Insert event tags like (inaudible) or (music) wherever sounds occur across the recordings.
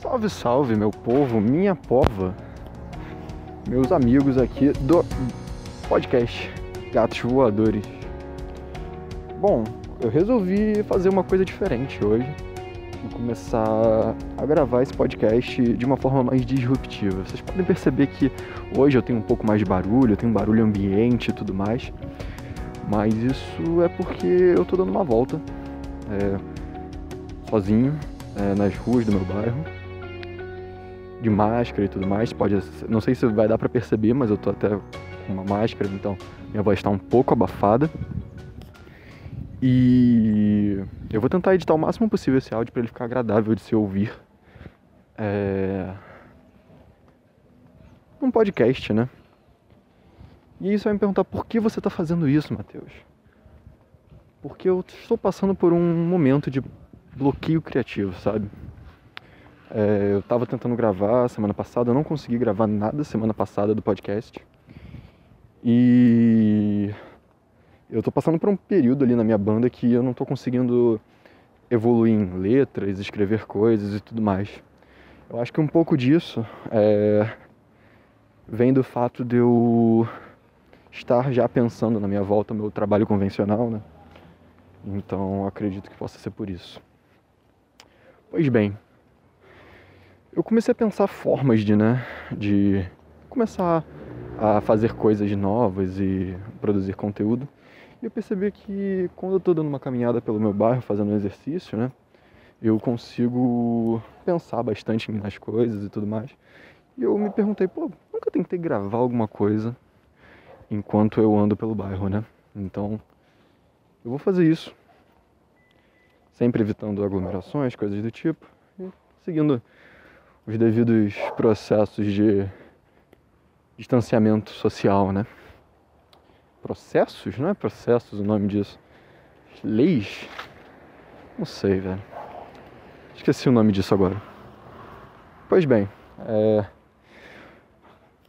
Salve, salve, meu povo, minha pova, meus amigos aqui do podcast Gatos Voadores. Bom, eu resolvi fazer uma coisa diferente hoje começar a gravar esse podcast de uma forma mais disruptiva. Vocês podem perceber que hoje eu tenho um pouco mais de barulho, eu tenho um barulho ambiente e tudo mais, mas isso é porque eu tô dando uma volta é, sozinho é, nas ruas do meu bairro de máscara e tudo mais. Pode, não sei se vai dar para perceber, mas eu tô até com uma máscara, então minha voz está um pouco abafada. E eu vou tentar editar o máximo possível esse áudio para ele ficar agradável de se ouvir. É... Um podcast, né? E aí você vai me perguntar por que você está fazendo isso, Matheus? Porque eu estou passando por um momento de bloqueio criativo, sabe? É, eu estava tentando gravar semana passada, eu não consegui gravar nada semana passada do podcast. E eu estou passando por um período ali na minha banda que eu não estou conseguindo evoluir em letras, escrever coisas e tudo mais. Eu acho que um pouco disso é, vem do fato de eu estar já pensando na minha volta ao meu trabalho convencional, né? Então acredito que possa ser por isso. Pois bem, eu comecei a pensar formas de, né, de começar a fazer coisas novas e produzir conteúdo. E eu percebi que quando eu estou dando uma caminhada pelo meu bairro, fazendo um exercício, né, eu consigo pensar bastante nas coisas e tudo mais. E eu me perguntei, pô, nunca tentei gravar alguma coisa enquanto eu ando pelo bairro, né? Então, eu vou fazer isso. Sempre evitando aglomerações, coisas do tipo. E seguindo os devidos processos de distanciamento social, né? Processos? Não é processos o nome disso. Leis? Não sei, velho. Esqueci o nome disso agora. Pois bem, é...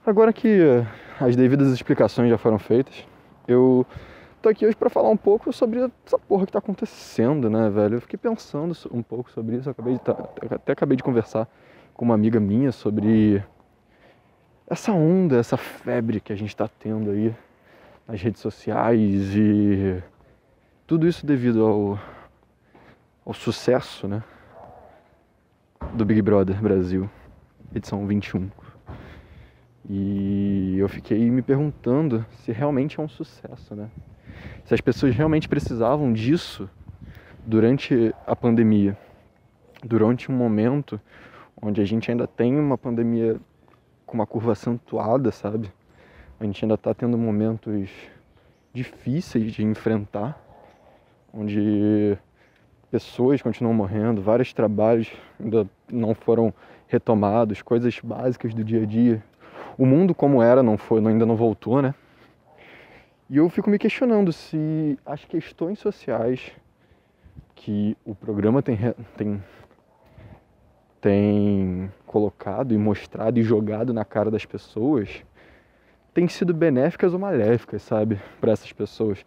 agora que as devidas explicações já foram feitas, eu tô aqui hoje para falar um pouco sobre essa porra que tá acontecendo, né, velho? Eu fiquei pensando um pouco sobre isso, acabei de até acabei de conversar com uma amiga minha sobre essa onda, essa febre que a gente está tendo aí nas redes sociais e tudo isso devido ao, ao sucesso, né, do Big Brother Brasil, edição 21. E eu fiquei me perguntando se realmente é um sucesso, né? Se as pessoas realmente precisavam disso durante a pandemia, durante um momento onde a gente ainda tem uma pandemia com uma curva acentuada, sabe? A gente ainda está tendo momentos difíceis de enfrentar, onde pessoas continuam morrendo, vários trabalhos ainda não foram retomados, coisas básicas do dia a dia. O mundo como era não foi, ainda não voltou, né? E eu fico me questionando se as questões sociais que o programa tem, tem tem colocado e mostrado e jogado na cara das pessoas tem sido benéficas ou maléficas, sabe, para essas pessoas.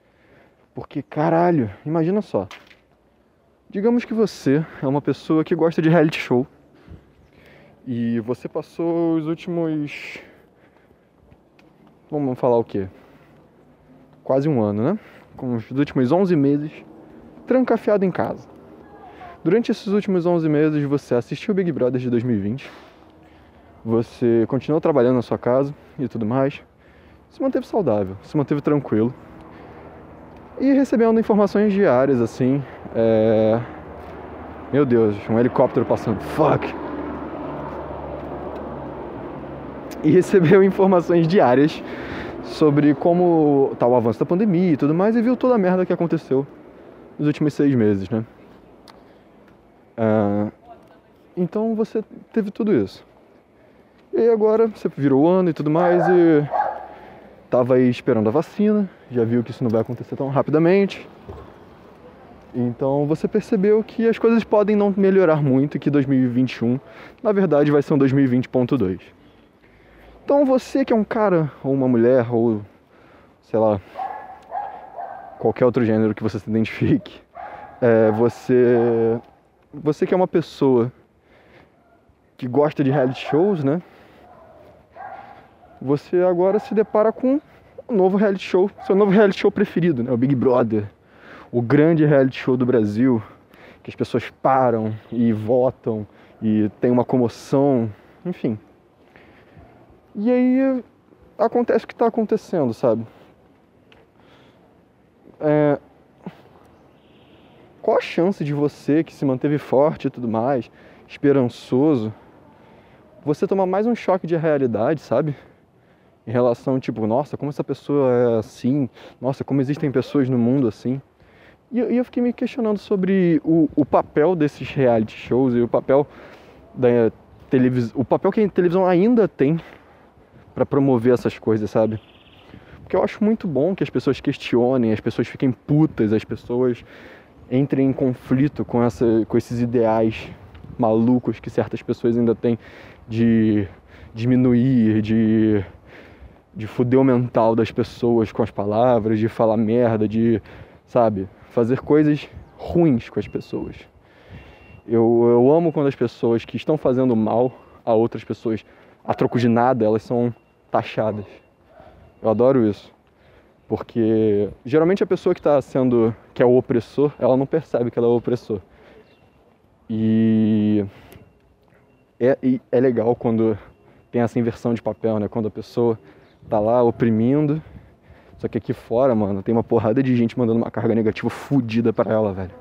Porque caralho, imagina só. Digamos que você é uma pessoa que gosta de reality show e você passou os últimos vamos falar o quê? Quase um ano, né? Com os últimos 11 meses trancafiado em casa. Durante esses últimos 11 meses, você assistiu Big Brother de 2020, você continuou trabalhando na sua casa e tudo mais, se manteve saudável, se manteve tranquilo e recebendo informações diárias assim. É... Meu Deus, um helicóptero passando, fuck! E recebeu informações diárias sobre como tá o avanço da pandemia e tudo mais e viu toda a merda que aconteceu nos últimos seis meses, né? Ah, então você teve tudo isso. E agora você virou o ano e tudo mais e tava aí esperando a vacina, já viu que isso não vai acontecer tão rapidamente. Então você percebeu que as coisas podem não melhorar muito que 2021, na verdade, vai ser um 2020.2. Então você que é um cara ou uma mulher ou sei lá, qualquer outro gênero que você se identifique, é, você, você que é uma pessoa que gosta de reality shows, né? Você agora se depara com um novo reality show, seu novo reality show preferido, né? O Big Brother, o grande reality show do Brasil, que as pessoas param e votam e tem uma comoção, enfim. E aí acontece o que está acontecendo, sabe? É... Qual a chance de você que se manteve forte e tudo mais, esperançoso, você tomar mais um choque de realidade, sabe? Em relação, tipo, nossa, como essa pessoa é assim, nossa, como existem pessoas no mundo assim. E eu, fiquei me questionando sobre o, o papel desses reality shows e o papel da televisão, o papel que a televisão ainda tem para promover essas coisas, sabe? Porque eu acho muito bom que as pessoas questionem, as pessoas fiquem putas, as pessoas entrem em conflito com, essa, com esses ideais malucos que certas pessoas ainda têm de diminuir, de, de fuder o mental das pessoas com as palavras, de falar merda, de, sabe, fazer coisas ruins com as pessoas. Eu, eu amo quando as pessoas que estão fazendo mal a outras pessoas a troco de nada, elas são taxadas. Eu adoro isso. Porque geralmente a pessoa que está sendo, que é o opressor, ela não percebe que ela é o opressor. E é, e é legal quando tem essa inversão de papel, né? Quando a pessoa tá lá oprimindo, só que aqui fora, mano, tem uma porrada de gente mandando uma carga negativa fodida para ela, velho.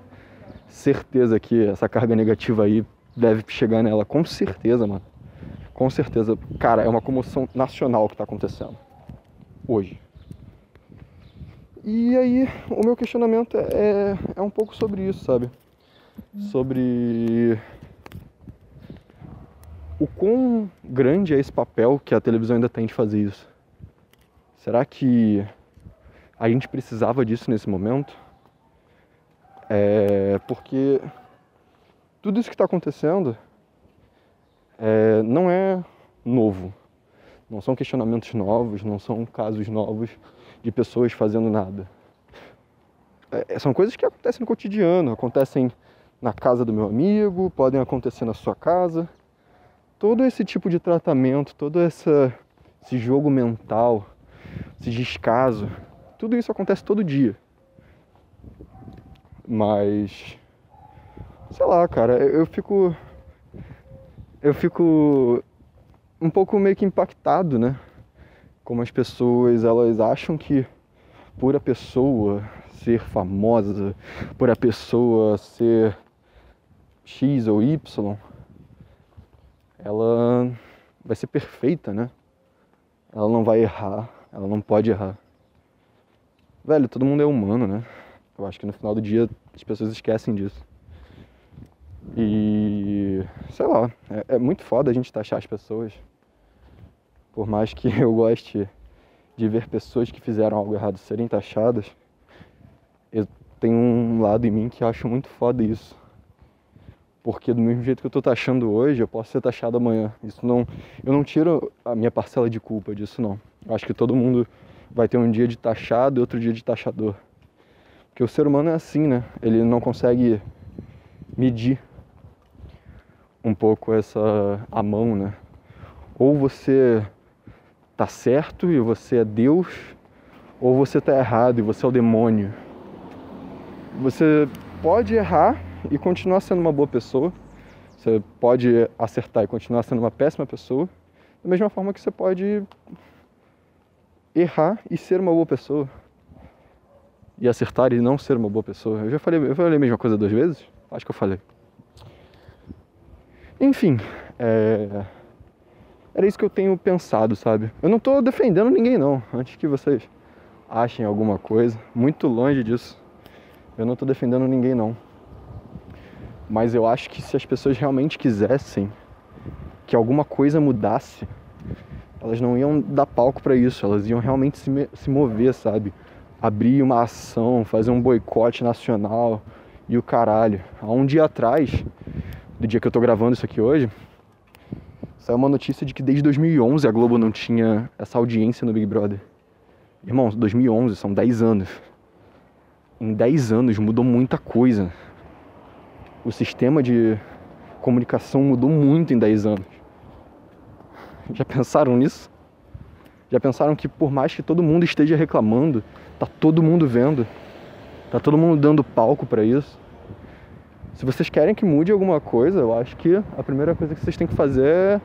Certeza que essa carga negativa aí deve chegar nela, com certeza, mano. Com certeza, cara, é uma comoção nacional que está acontecendo hoje. E aí, o meu questionamento é, é um pouco sobre isso, sabe? Sobre o quão grande é esse papel que a televisão ainda tem de fazer isso. Será que a gente precisava disso nesse momento? É porque tudo isso que está acontecendo é, não é novo. Não são questionamentos novos, não são casos novos de pessoas fazendo nada. É, são coisas que acontecem no cotidiano, acontecem na casa do meu amigo, podem acontecer na sua casa. Todo esse tipo de tratamento, todo essa, esse jogo mental, esse descaso, tudo isso acontece todo dia. Mas, sei lá, cara, eu fico eu fico um pouco meio que impactado, né? Como as pessoas elas acham que por a pessoa ser famosa, por a pessoa ser X ou Y, ela vai ser perfeita, né? Ela não vai errar, ela não pode errar. Velho, todo mundo é humano, né? Eu acho que no final do dia as pessoas esquecem disso. E sei lá, é, é muito foda a gente taxar as pessoas. Por mais que (laughs) eu goste de ver pessoas que fizeram algo errado serem taxadas, eu tenho um lado em mim que acho muito foda isso. Porque do mesmo jeito que eu tô taxando hoje, eu posso ser taxado amanhã. Isso não, eu não tiro a minha parcela de culpa disso não. Eu acho que todo mundo vai ter um dia de taxado e outro dia de taxador. Porque o ser humano é assim, né? Ele não consegue medir um pouco essa a mão, né? Ou você tá certo e você é Deus, ou você tá errado e você é o demônio. Você pode errar e continuar sendo uma boa pessoa. Você pode acertar e continuar sendo uma péssima pessoa. Da mesma forma que você pode errar e ser uma boa pessoa. E acertar e não ser uma boa pessoa. Eu já falei, eu falei a mesma coisa duas vezes? Acho que eu falei. Enfim, é... era isso que eu tenho pensado, sabe? Eu não tô defendendo ninguém não, antes que vocês achem alguma coisa, muito longe disso. Eu não tô defendendo ninguém não. Mas eu acho que se as pessoas realmente quisessem que alguma coisa mudasse, elas não iam dar palco para isso, elas iam realmente se, se mover, sabe? Abrir uma ação, fazer um boicote nacional e o caralho. Há um dia atrás, do dia que eu tô gravando isso aqui hoje, saiu uma notícia de que desde 2011 a Globo não tinha essa audiência no Big Brother. Irmão, 2011 são 10 anos. em 10 anos mudou muita coisa. O sistema de comunicação mudou muito em 10 anos. Já pensaram nisso? Já pensaram que por mais que todo mundo esteja reclamando, tá todo mundo vendo, tá todo mundo dando palco para isso? Se vocês querem que mude alguma coisa, eu acho que a primeira coisa que vocês têm que fazer é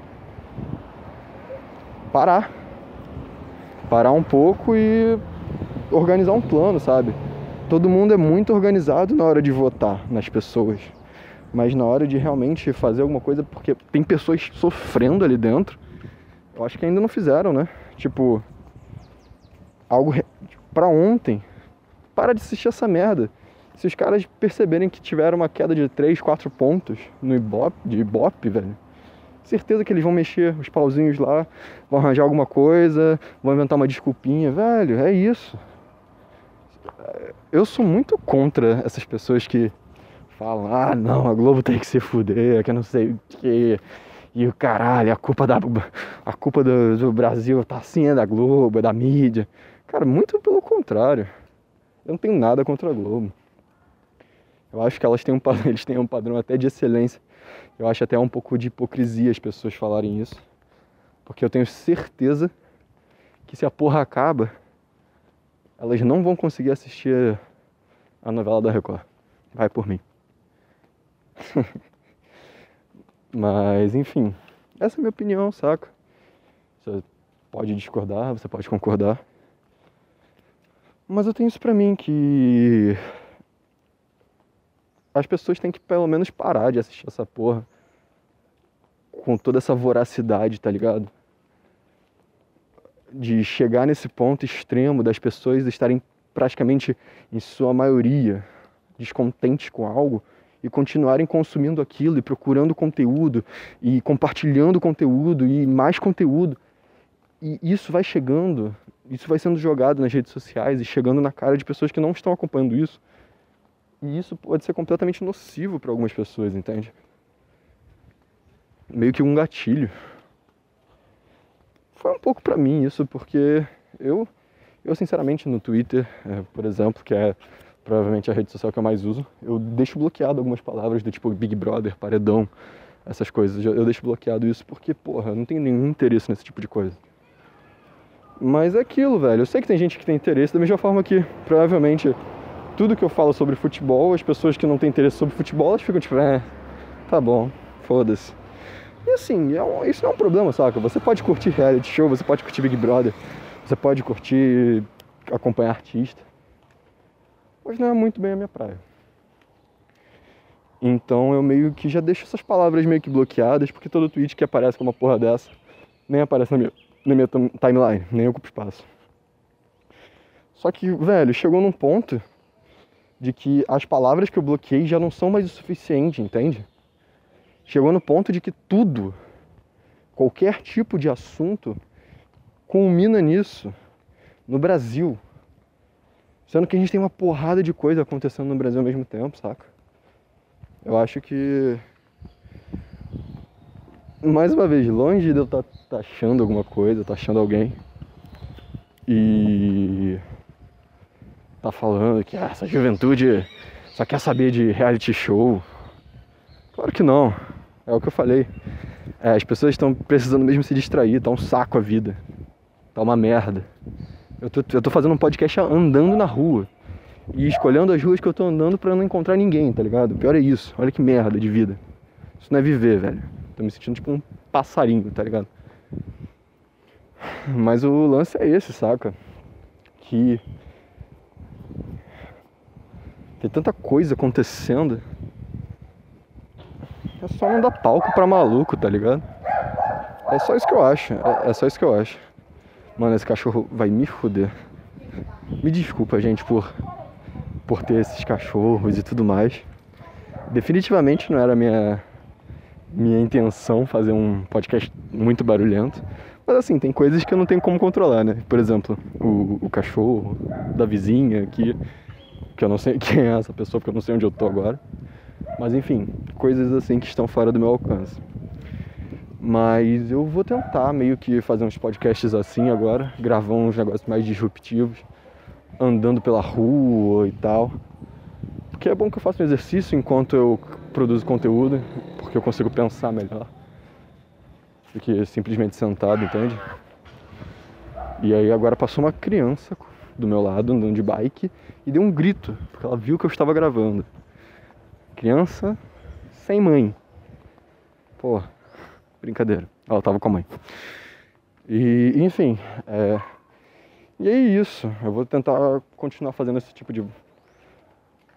parar. Parar um pouco e organizar um plano, sabe? Todo mundo é muito organizado na hora de votar nas pessoas. Mas na hora de realmente fazer alguma coisa, porque tem pessoas sofrendo ali dentro, eu acho que ainda não fizeram, né? Tipo, algo para ontem. Para de assistir essa merda. Se os caras perceberem que tiveram uma queda de 3, 4 pontos no Ibope, de Ibope, velho, certeza que eles vão mexer os pauzinhos lá, vão arranjar alguma coisa, vão inventar uma desculpinha, velho, é isso. Eu sou muito contra essas pessoas que falam, ah não, a Globo tem que se fuder, que eu não sei o que. E o caralho, a culpa da. A culpa do, do Brasil tá assim, é da Globo, é da mídia. Cara, muito pelo contrário. Eu não tenho nada contra a Globo. Eu acho que elas têm um, (laughs) eles têm um padrão até de excelência. Eu acho até um pouco de hipocrisia as pessoas falarem isso. Porque eu tenho certeza que se a porra acaba, elas não vão conseguir assistir a novela da Record. Vai por mim. (laughs) Mas, enfim, essa é a minha opinião, saca? Você pode discordar, você pode concordar. Mas eu tenho isso pra mim que as pessoas têm que pelo menos parar de assistir essa porra com toda essa voracidade, tá ligado? De chegar nesse ponto extremo das pessoas estarem praticamente, em sua maioria, descontentes com algo e continuarem consumindo aquilo e procurando conteúdo e compartilhando conteúdo e mais conteúdo. E isso vai chegando, isso vai sendo jogado nas redes sociais e chegando na cara de pessoas que não estão acompanhando isso. E isso pode ser completamente nocivo para algumas pessoas, entende? Meio que um gatilho. Foi um pouco para mim isso, porque eu, eu sinceramente no Twitter, é, por exemplo, que é provavelmente a rede social que eu mais uso, eu deixo bloqueado algumas palavras do tipo Big Brother, paredão, essas coisas. Eu deixo bloqueado isso porque, porra, eu não tenho nenhum interesse nesse tipo de coisa. Mas é aquilo, velho. Eu sei que tem gente que tem interesse, da mesma forma que provavelmente tudo que eu falo sobre futebol, as pessoas que não têm interesse sobre futebol, elas ficam tipo, é, tá bom, foda-se. E assim, é um, isso não é um problema, saca? Você pode curtir reality show, você pode curtir Big Brother, você pode curtir acompanhar artista. Mas não é muito bem a minha praia. Então eu meio que já deixo essas palavras meio que bloqueadas, porque todo tweet que aparece com uma porra dessa nem aparece na minha, na minha timeline, nem ocupa espaço. Só que, velho, chegou num ponto de que as palavras que eu bloqueei já não são mais o suficiente, entende? Chegou no ponto de que tudo, qualquer tipo de assunto, culmina nisso no Brasil. Sendo que a gente tem uma porrada de coisa acontecendo no Brasil ao mesmo tempo, saca? Eu acho que. Mais uma vez, longe de eu estar tá, tá achando alguma coisa, tá achando alguém. E tá falando que ah, essa juventude só quer saber de reality show. Claro que não. É o que eu falei. É, as pessoas estão precisando mesmo se distrair, tá um saco a vida. Tá uma merda. Eu tô, eu tô fazendo um podcast andando na rua. E escolhendo as ruas que eu tô andando para não encontrar ninguém, tá ligado? O pior é isso. Olha que merda de vida. Isso não é viver, velho. Tô me sentindo tipo um passarinho, tá ligado? Mas o lance é esse, saca? Que tem tanta coisa acontecendo. É só não dar palco pra maluco, tá ligado? É só isso que eu acho. É, é só isso que eu acho. Mano, esse cachorro vai me foder. Me desculpa, gente, por, por ter esses cachorros e tudo mais. Definitivamente não era minha, minha intenção fazer um podcast muito barulhento. Mas assim, tem coisas que eu não tenho como controlar, né? Por exemplo, o, o cachorro da vizinha aqui que eu não sei (laughs) quem é essa pessoa, porque eu não sei onde eu tô agora. Mas enfim, coisas assim que estão fora do meu alcance. Mas eu vou tentar meio que fazer uns podcasts assim agora, gravar uns negócios mais disruptivos, andando pela rua e tal. Porque é bom que eu faça um exercício enquanto eu produzo conteúdo, porque eu consigo pensar melhor do que simplesmente sentado, entende? E aí agora passou uma criança do meu lado andando de bike e deu um grito, porque ela viu que eu estava gravando. Criança sem mãe. Pô, brincadeira. Ela tava com a mãe. E, enfim, é... e é isso. Eu vou tentar continuar fazendo esse tipo de,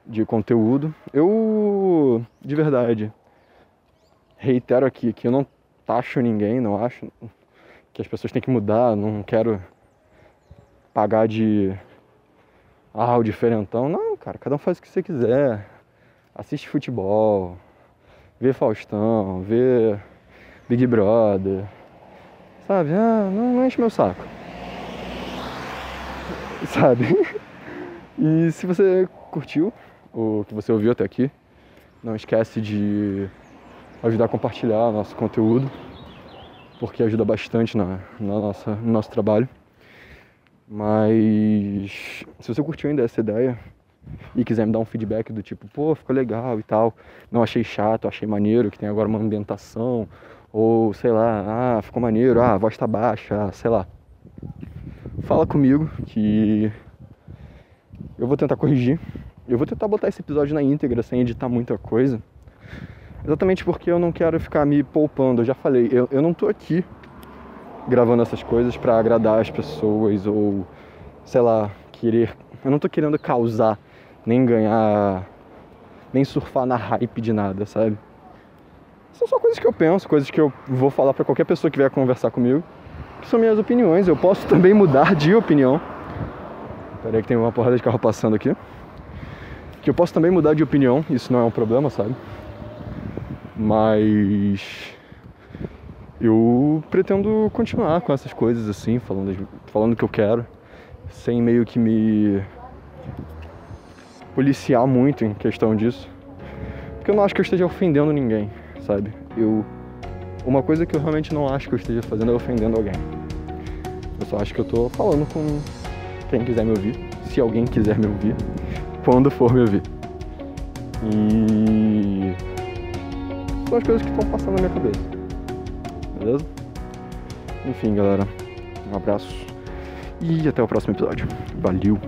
de conteúdo. Eu, de verdade, reitero aqui que eu não taxo ninguém, não acho que as pessoas têm que mudar, não quero pagar de ah, o diferentão. Não, cara, cada um faz o que você quiser. Assiste futebol, vê Faustão, vê Big Brother. Sabe? Ah, não, não enche meu saco. (laughs) Sabe? E se você curtiu o que você ouviu até aqui, não esquece de ajudar a compartilhar nosso conteúdo, porque ajuda bastante na, na nossa, no nosso trabalho. Mas se você curtiu ainda essa ideia e quiser me dar um feedback do tipo, pô, ficou legal e tal, não achei chato, achei maneiro, que tem agora uma ambientação, ou sei lá, ah, ficou maneiro, ah, a voz tá baixa, ah, sei lá. Fala comigo que eu vou tentar corrigir. Eu vou tentar botar esse episódio na íntegra sem editar muita coisa. Exatamente porque eu não quero ficar me poupando. Eu já falei, eu, eu não tô aqui gravando essas coisas para agradar as pessoas ou, sei lá, querer. Eu não tô querendo causar, nem ganhar, nem surfar na hype de nada, sabe? São só coisas que eu penso, coisas que eu vou falar para qualquer pessoa que vier conversar comigo, que são minhas opiniões. Eu posso também mudar de opinião. Peraí que tem uma porrada de carro passando aqui. Que eu posso também mudar de opinião, isso não é um problema, sabe? Mas eu pretendo continuar com essas coisas assim, falando, falando o que eu quero, sem meio que me policiar muito em questão disso. Porque eu não acho que eu esteja ofendendo ninguém, sabe? Eu uma coisa que eu realmente não acho que eu esteja fazendo é ofendendo alguém. Eu só acho que eu tô falando com quem quiser me ouvir, se alguém quiser me ouvir, quando for me ouvir. E são as coisas que estão passando na minha cabeça beleza? Enfim, galera, um abraço e até o próximo episódio. Valeu!